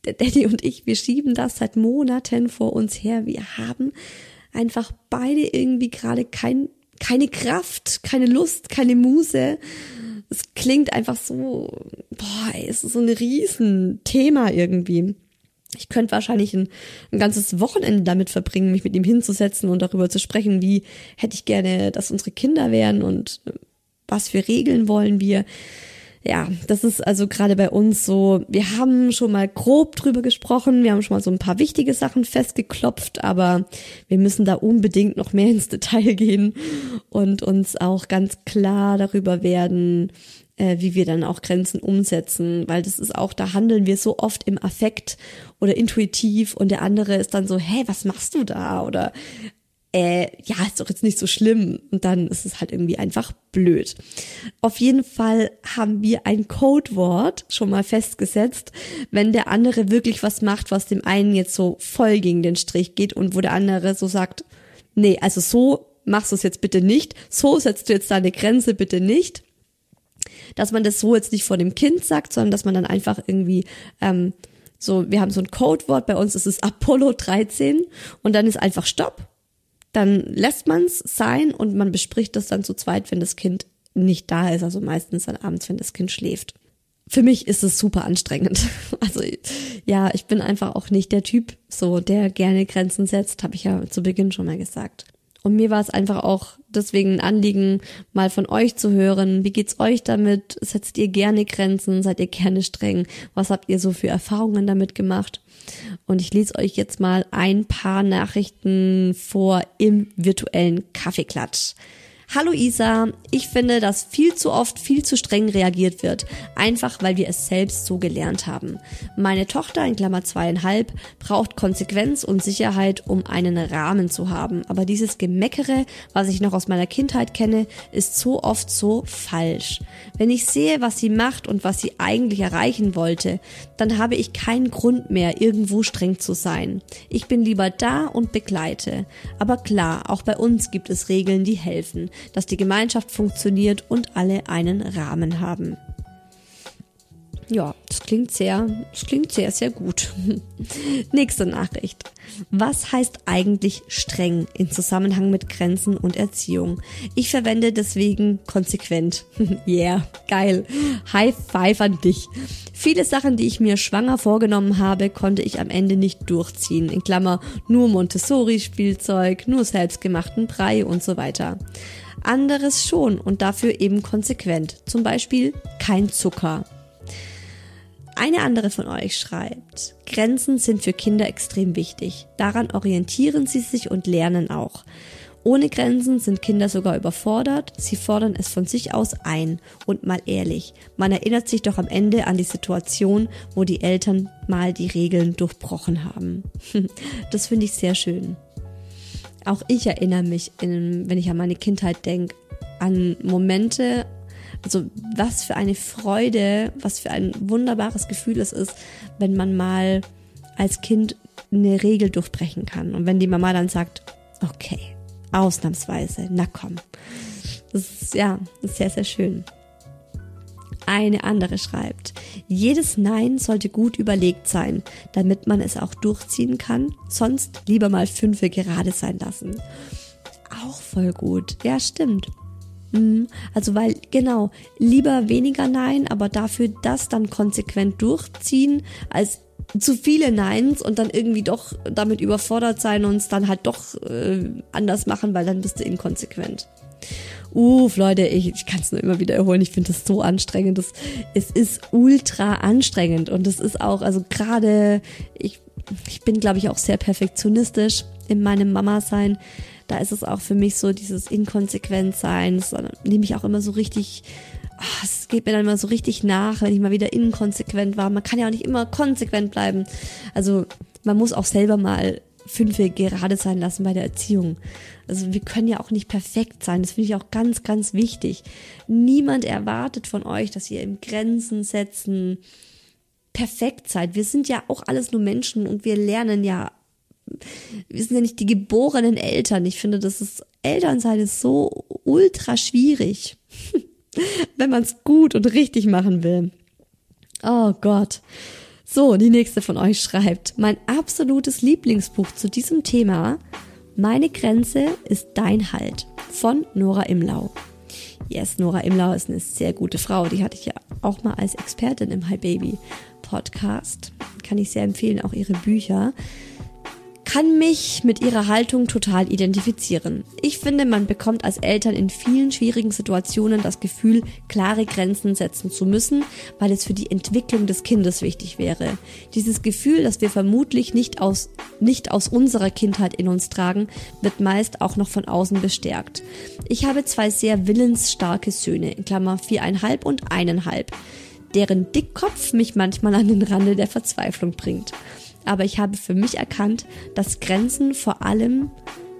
der Daddy und ich, wir schieben das seit Monaten vor uns her. Wir haben einfach beide irgendwie gerade kein, keine Kraft, keine Lust, keine Muse. Es klingt einfach so, boah, es ist so ein Riesenthema irgendwie. Ich könnte wahrscheinlich ein, ein ganzes Wochenende damit verbringen, mich mit ihm hinzusetzen und darüber zu sprechen, wie hätte ich gerne, dass unsere Kinder wären und was für Regeln wollen wir ja, das ist also gerade bei uns so, wir haben schon mal grob drüber gesprochen, wir haben schon mal so ein paar wichtige Sachen festgeklopft, aber wir müssen da unbedingt noch mehr ins Detail gehen und uns auch ganz klar darüber werden, äh, wie wir dann auch Grenzen umsetzen, weil das ist auch, da handeln wir so oft im Affekt oder intuitiv und der andere ist dann so, hey, was machst du da? Oder äh, ja, ist doch jetzt nicht so schlimm. Und dann ist es halt irgendwie einfach blöd. Auf jeden Fall haben wir ein Codewort schon mal festgesetzt, wenn der andere wirklich was macht, was dem einen jetzt so voll gegen den Strich geht und wo der andere so sagt, nee, also so machst du es jetzt bitte nicht, so setzt du jetzt deine Grenze bitte nicht. Dass man das so jetzt nicht vor dem Kind sagt, sondern dass man dann einfach irgendwie ähm, so, wir haben so ein Codewort, bei uns ist es Apollo 13 und dann ist einfach Stopp dann lässt man es sein und man bespricht das dann zu zweit, wenn das Kind nicht da ist, also meistens dann abends, wenn das Kind schläft. Für mich ist es super anstrengend. Also ja, ich bin einfach auch nicht der Typ, so der gerne Grenzen setzt, habe ich ja zu Beginn schon mal gesagt. Und mir war es einfach auch deswegen ein Anliegen, mal von euch zu hören. Wie geht's euch damit? Setzt ihr gerne Grenzen? Seid ihr gerne streng? Was habt ihr so für Erfahrungen damit gemacht? Und ich lese euch jetzt mal ein paar Nachrichten vor im virtuellen Kaffeeklatsch. Hallo Isa, ich finde, dass viel zu oft viel zu streng reagiert wird, einfach weil wir es selbst so gelernt haben. Meine Tochter in Klammer zweieinhalb braucht Konsequenz und Sicherheit, um einen Rahmen zu haben, aber dieses Gemeckere, was ich noch aus meiner Kindheit kenne, ist so oft so falsch. Wenn ich sehe, was sie macht und was sie eigentlich erreichen wollte, dann habe ich keinen Grund mehr, irgendwo streng zu sein. Ich bin lieber da und begleite. Aber klar, auch bei uns gibt es Regeln, die helfen dass die Gemeinschaft funktioniert und alle einen Rahmen haben. Ja, das klingt sehr, das klingt sehr, sehr gut. Nächste Nachricht. Was heißt eigentlich streng in Zusammenhang mit Grenzen und Erziehung? Ich verwende deswegen konsequent. yeah, geil. High five an dich. Viele Sachen, die ich mir schwanger vorgenommen habe, konnte ich am Ende nicht durchziehen. In Klammer nur Montessori-Spielzeug, nur selbstgemachten Brei und so weiter anderes schon und dafür eben konsequent. Zum Beispiel kein Zucker. Eine andere von euch schreibt, Grenzen sind für Kinder extrem wichtig. Daran orientieren sie sich und lernen auch. Ohne Grenzen sind Kinder sogar überfordert, sie fordern es von sich aus ein. Und mal ehrlich, man erinnert sich doch am Ende an die Situation, wo die Eltern mal die Regeln durchbrochen haben. Das finde ich sehr schön. Auch ich erinnere mich, in, wenn ich an meine Kindheit denke, an Momente, also was für eine Freude, was für ein wunderbares Gefühl es ist, wenn man mal als Kind eine Regel durchbrechen kann. Und wenn die Mama dann sagt, okay, ausnahmsweise, na komm. Das ist, ja, das ist sehr, sehr schön. Eine andere schreibt, jedes Nein sollte gut überlegt sein, damit man es auch durchziehen kann, sonst lieber mal fünfe gerade sein lassen. Auch voll gut. Ja, stimmt. Mhm. Also weil, genau, lieber weniger Nein, aber dafür das dann konsequent durchziehen, als zu viele Neins und dann irgendwie doch damit überfordert sein und es dann halt doch äh, anders machen, weil dann bist du inkonsequent. Uff, Leute, ich, ich kann es nur immer wieder erholen. Ich finde das so anstrengend. Das, es ist ultra anstrengend und es ist auch, also gerade, ich, ich bin, glaube ich, auch sehr perfektionistisch in meinem Mama-Sein. Da ist es auch für mich so dieses Inkonsequent-Sein. Das nehme ich auch immer so richtig, ach, es geht mir dann immer so richtig nach, wenn ich mal wieder inkonsequent war. Man kann ja auch nicht immer konsequent bleiben. Also man muss auch selber mal fünfe gerade sein lassen bei der Erziehung. Also wir können ja auch nicht perfekt sein. Das finde ich auch ganz, ganz wichtig. Niemand erwartet von euch, dass ihr im Grenzen setzen perfekt seid. Wir sind ja auch alles nur Menschen und wir lernen ja. Wir sind ja nicht die geborenen Eltern. Ich finde, das ist Elternsein ist so ultra schwierig, wenn man es gut und richtig machen will. Oh Gott. So, die nächste von euch schreibt, mein absolutes Lieblingsbuch zu diesem Thema, Meine Grenze ist dein Halt von Nora Imlau. Yes, Nora Imlau ist eine sehr gute Frau. Die hatte ich ja auch mal als Expertin im Hi Baby Podcast. Kann ich sehr empfehlen, auch ihre Bücher kann mich mit ihrer Haltung total identifizieren. Ich finde, man bekommt als Eltern in vielen schwierigen Situationen das Gefühl, klare Grenzen setzen zu müssen, weil es für die Entwicklung des Kindes wichtig wäre. Dieses Gefühl, das wir vermutlich nicht aus, nicht aus unserer Kindheit in uns tragen, wird meist auch noch von außen bestärkt. Ich habe zwei sehr willensstarke Söhne, in Klammer viereinhalb und eineinhalb, deren Dickkopf mich manchmal an den Rande der Verzweiflung bringt aber ich habe für mich erkannt, dass Grenzen vor allem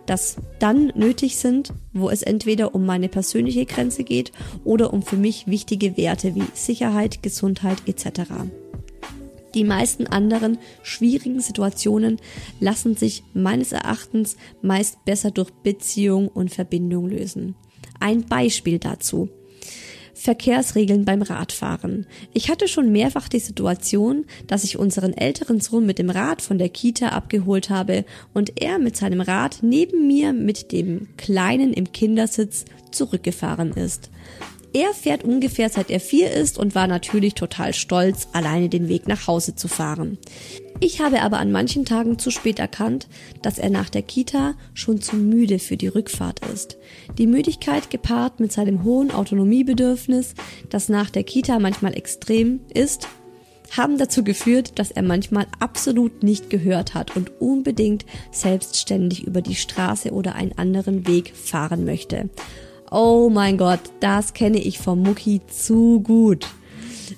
das dann nötig sind, wo es entweder um meine persönliche Grenze geht oder um für mich wichtige Werte wie Sicherheit, Gesundheit etc. Die meisten anderen schwierigen Situationen lassen sich meines Erachtens meist besser durch Beziehung und Verbindung lösen. Ein Beispiel dazu. Verkehrsregeln beim Radfahren. Ich hatte schon mehrfach die Situation, dass ich unseren älteren Sohn mit dem Rad von der Kita abgeholt habe und er mit seinem Rad neben mir mit dem Kleinen im Kindersitz zurückgefahren ist. Er fährt ungefähr seit er vier ist und war natürlich total stolz, alleine den Weg nach Hause zu fahren. Ich habe aber an manchen Tagen zu spät erkannt, dass er nach der Kita schon zu müde für die Rückfahrt ist. Die Müdigkeit gepaart mit seinem hohen Autonomiebedürfnis, das nach der Kita manchmal extrem ist, haben dazu geführt, dass er manchmal absolut nicht gehört hat und unbedingt selbstständig über die Straße oder einen anderen Weg fahren möchte Oh mein Gott, das kenne ich vom Mucki zu gut.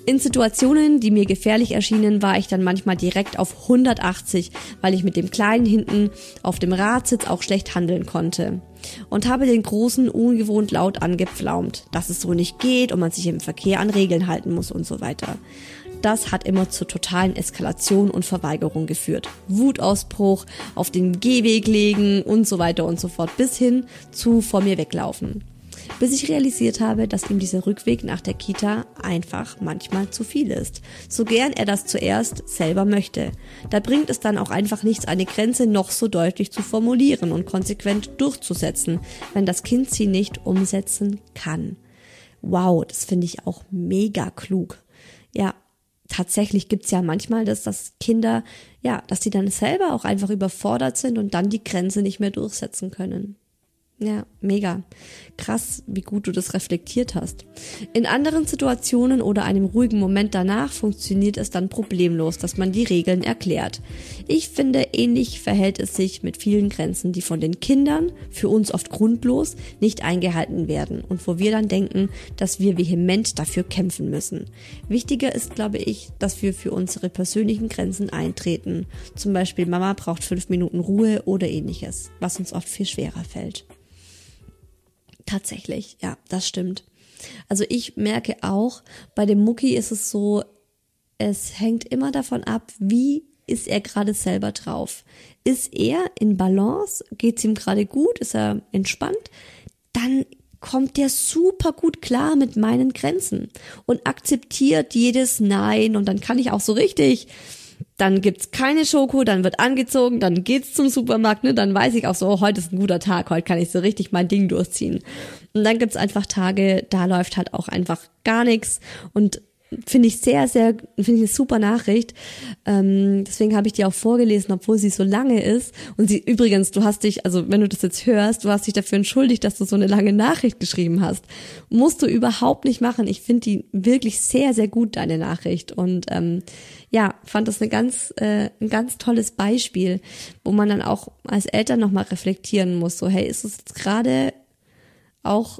In Situationen, die mir gefährlich erschienen, war ich dann manchmal direkt auf 180, weil ich mit dem Kleinen hinten auf dem Radsitz auch schlecht handeln konnte. Und habe den Großen ungewohnt laut angepflaumt, dass es so nicht geht und man sich im Verkehr an Regeln halten muss und so weiter. Das hat immer zur totalen Eskalation und Verweigerung geführt. Wutausbruch, auf den Gehweg legen und so weiter und so fort, bis hin zu vor mir weglaufen bis ich realisiert habe, dass ihm dieser Rückweg nach der Kita einfach manchmal zu viel ist. So gern er das zuerst selber möchte. Da bringt es dann auch einfach nichts, eine Grenze noch so deutlich zu formulieren und konsequent durchzusetzen, wenn das Kind sie nicht umsetzen kann. Wow, das finde ich auch mega klug. Ja, tatsächlich gibt's ja manchmal, dass das Kinder, ja, dass sie dann selber auch einfach überfordert sind und dann die Grenze nicht mehr durchsetzen können. Ja, mega. Krass, wie gut du das reflektiert hast. In anderen Situationen oder einem ruhigen Moment danach funktioniert es dann problemlos, dass man die Regeln erklärt. Ich finde, ähnlich verhält es sich mit vielen Grenzen, die von den Kindern, für uns oft grundlos, nicht eingehalten werden und wo wir dann denken, dass wir vehement dafür kämpfen müssen. Wichtiger ist, glaube ich, dass wir für unsere persönlichen Grenzen eintreten. Zum Beispiel Mama braucht fünf Minuten Ruhe oder ähnliches, was uns oft viel schwerer fällt. Tatsächlich, ja, das stimmt. Also ich merke auch, bei dem Mucki ist es so, es hängt immer davon ab, wie ist er gerade selber drauf. Ist er in Balance? Geht's ihm gerade gut? Ist er entspannt? Dann kommt der super gut klar mit meinen Grenzen und akzeptiert jedes Nein und dann kann ich auch so richtig dann gibt's keine Schoko, dann wird angezogen, dann geht's zum Supermarkt, ne? Dann weiß ich auch so, oh, heute ist ein guter Tag, heute kann ich so richtig mein Ding durchziehen. Und dann gibt's einfach Tage, da läuft halt auch einfach gar nichts und finde ich sehr, sehr, finde ich eine super Nachricht. Ähm, deswegen habe ich die auch vorgelesen, obwohl sie so lange ist. Und sie, übrigens, du hast dich, also wenn du das jetzt hörst, du hast dich dafür entschuldigt, dass du so eine lange Nachricht geschrieben hast. Musst du überhaupt nicht machen. Ich finde die wirklich sehr, sehr gut, deine Nachricht. Und ähm, ja, fand das eine ganz, äh, ein ganz tolles Beispiel, wo man dann auch als Eltern nochmal reflektieren muss. So, hey, ist es jetzt gerade auch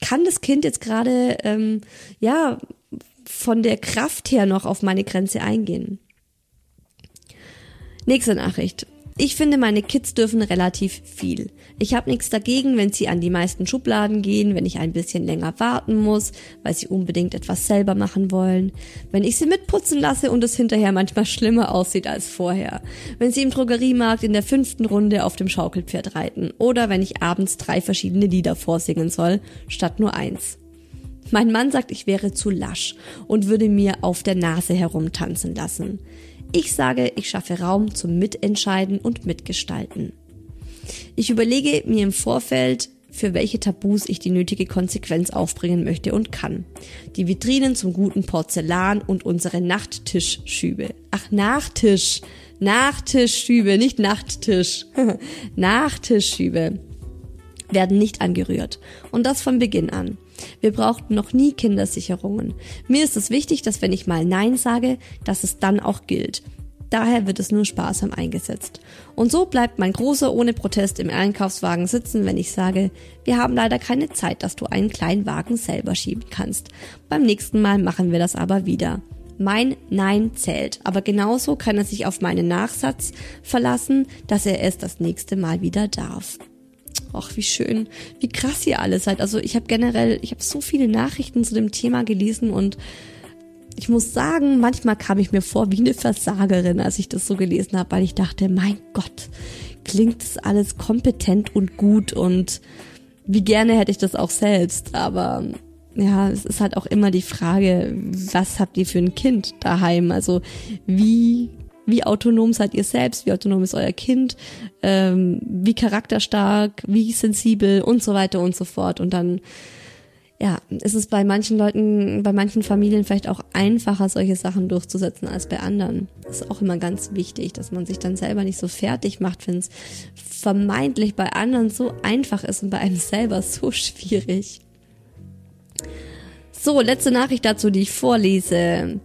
kann das Kind jetzt gerade ähm, ja von der Kraft her noch auf meine Grenze eingehen. Nächste Nachricht. Ich finde, meine Kids dürfen relativ viel. Ich habe nichts dagegen, wenn sie an die meisten Schubladen gehen, wenn ich ein bisschen länger warten muss, weil sie unbedingt etwas selber machen wollen, wenn ich sie mitputzen lasse und es hinterher manchmal schlimmer aussieht als vorher, wenn sie im Drogeriemarkt in der fünften Runde auf dem Schaukelpferd reiten oder wenn ich abends drei verschiedene Lieder vorsingen soll, statt nur eins. Mein Mann sagt, ich wäre zu lasch und würde mir auf der Nase herumtanzen lassen. Ich sage, ich schaffe Raum zum Mitentscheiden und Mitgestalten. Ich überlege mir im Vorfeld, für welche Tabus ich die nötige Konsequenz aufbringen möchte und kann. Die Vitrinen zum guten Porzellan und unsere Nachttischschübe. Ach, Nachtisch. Nachtischschübe, nicht Nachttisch. Nachtischschübe werden nicht angerührt. Und das von Beginn an. Wir brauchten noch nie Kindersicherungen. Mir ist es wichtig, dass wenn ich mal Nein sage, dass es dann auch gilt. Daher wird es nur sparsam eingesetzt. Und so bleibt mein Großer ohne Protest im Einkaufswagen sitzen, wenn ich sage, wir haben leider keine Zeit, dass du einen kleinen Wagen selber schieben kannst. Beim nächsten Mal machen wir das aber wieder. Mein Nein zählt, aber genauso kann er sich auf meinen Nachsatz verlassen, dass er es das nächste Mal wieder darf. Ach, wie schön, wie krass ihr alle seid. Also ich habe generell, ich habe so viele Nachrichten zu dem Thema gelesen und ich muss sagen, manchmal kam ich mir vor wie eine Versagerin, als ich das so gelesen habe, weil ich dachte, mein Gott, klingt das alles kompetent und gut und wie gerne hätte ich das auch selbst. Aber ja, es ist halt auch immer die Frage, was habt ihr für ein Kind daheim? Also wie wie autonom seid ihr selbst, wie autonom ist euer Kind, ähm, wie charakterstark, wie sensibel und so weiter und so fort. Und dann, ja, ist es bei manchen Leuten, bei manchen Familien vielleicht auch einfacher, solche Sachen durchzusetzen als bei anderen. Das ist auch immer ganz wichtig, dass man sich dann selber nicht so fertig macht, wenn es vermeintlich bei anderen so einfach ist und bei einem selber so schwierig. So, letzte Nachricht dazu, die ich vorlese.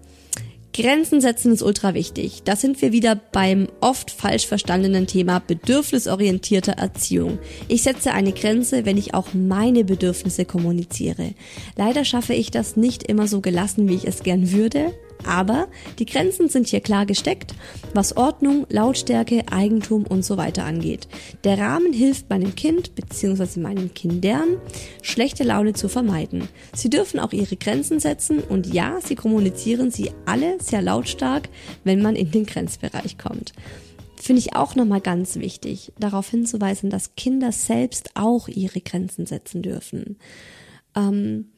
Grenzen setzen ist ultra wichtig. Da sind wir wieder beim oft falsch verstandenen Thema bedürfnisorientierter Erziehung. Ich setze eine Grenze, wenn ich auch meine Bedürfnisse kommuniziere. Leider schaffe ich das nicht immer so gelassen, wie ich es gern würde. Aber die Grenzen sind hier klar gesteckt, was Ordnung, Lautstärke, Eigentum und so weiter angeht. Der Rahmen hilft meinem Kind bzw. meinen Kindern, schlechte Laune zu vermeiden. Sie dürfen auch ihre Grenzen setzen und ja, sie kommunizieren sie alle sehr lautstark, wenn man in den Grenzbereich kommt. Finde ich auch nochmal ganz wichtig, darauf hinzuweisen, dass Kinder selbst auch ihre Grenzen setzen dürfen. Ähm,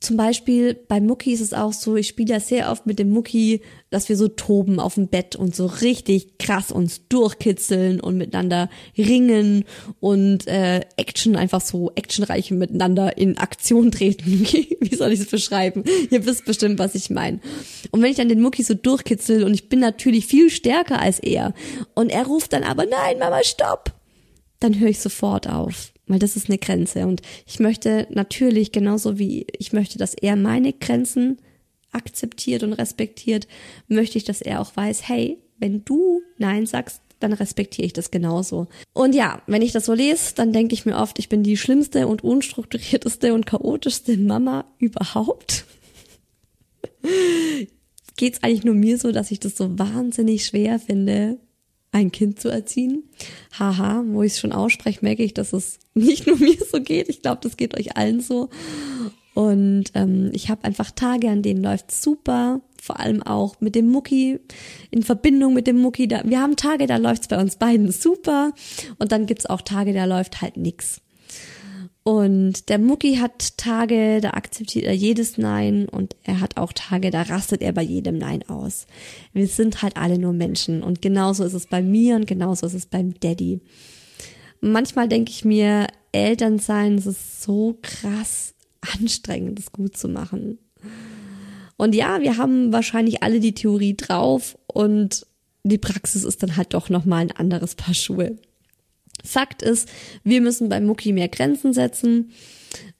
zum Beispiel bei Mucki ist es auch so, ich spiele ja sehr oft mit dem Mucki, dass wir so toben auf dem Bett und so richtig krass uns durchkitzeln und miteinander ringen und äh, Action einfach so actionreich miteinander in Aktion treten. Wie soll ich es beschreiben? Ihr wisst bestimmt, was ich meine. Und wenn ich dann den Mucki so durchkitzel und ich bin natürlich viel stärker als er und er ruft dann aber, nein, Mama, stopp, dann höre ich sofort auf weil das ist eine Grenze. Und ich möchte natürlich, genauso wie ich möchte, dass er meine Grenzen akzeptiert und respektiert, möchte ich, dass er auch weiß, hey, wenn du Nein sagst, dann respektiere ich das genauso. Und ja, wenn ich das so lese, dann denke ich mir oft, ich bin die schlimmste und unstrukturierteste und chaotischste Mama überhaupt. Geht's eigentlich nur mir so, dass ich das so wahnsinnig schwer finde, ein Kind zu erziehen. Haha, wo ich es schon ausspreche, merke ich, dass es nicht nur mir so geht. Ich glaube, das geht euch allen so. Und ähm, ich habe einfach Tage, an denen läuft super. Vor allem auch mit dem Mucki, in Verbindung mit dem Mucki. Da, wir haben Tage, da läuft's bei uns beiden super. Und dann gibt's auch Tage, da läuft halt nix. Und der Mucki hat Tage, da akzeptiert er jedes Nein und er hat auch Tage, da rastet er bei jedem Nein aus. Wir sind halt alle nur Menschen und genauso ist es bei mir und genauso ist es beim Daddy. Manchmal denke ich mir, Eltern sein, es ist so krass anstrengend, das gut zu machen. Und ja, wir haben wahrscheinlich alle die Theorie drauf und die Praxis ist dann halt doch nochmal ein anderes Paar Schuhe. Fakt ist, wir müssen bei Mucki mehr Grenzen setzen,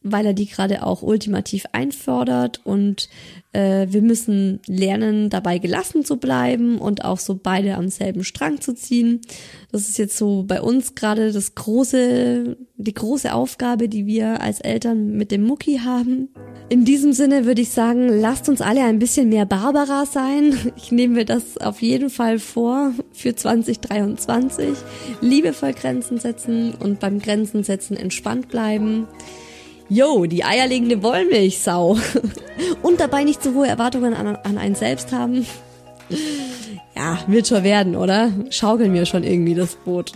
weil er die gerade auch ultimativ einfordert und äh, wir müssen lernen, dabei gelassen zu bleiben und auch so beide am selben Strang zu ziehen. Das ist jetzt so bei uns gerade das große, die große Aufgabe, die wir als Eltern mit dem Mucki haben. In diesem Sinne würde ich sagen, lasst uns alle ein bisschen mehr Barbara sein. Ich nehme mir das auf jeden Fall vor für 2023. Liebevoll Grenzen setzen und beim Grenzen setzen entspannt bleiben. Yo, die eierlegende Wollmilchsau. Und dabei nicht so hohe Erwartungen an, an einen selbst haben. Ja, wird schon werden, oder? Schaukeln wir schon irgendwie das Boot.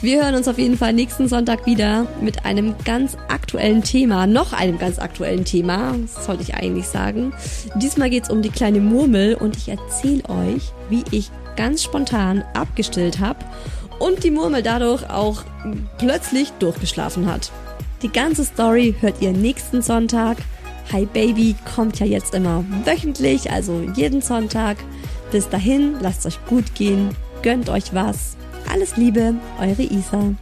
Wir hören uns auf jeden Fall nächsten Sonntag wieder mit einem ganz aktuellen Thema, noch einem ganz aktuellen Thema, sollte ich eigentlich sagen. Diesmal geht's um die kleine Murmel und ich erzähle euch, wie ich ganz spontan abgestillt habe und die Murmel dadurch auch plötzlich durchgeschlafen hat. Die ganze Story hört ihr nächsten Sonntag. Hi Baby kommt ja jetzt immer wöchentlich, also jeden Sonntag. Bis dahin, lasst euch gut gehen, gönnt euch was. Alles Liebe, eure Isa.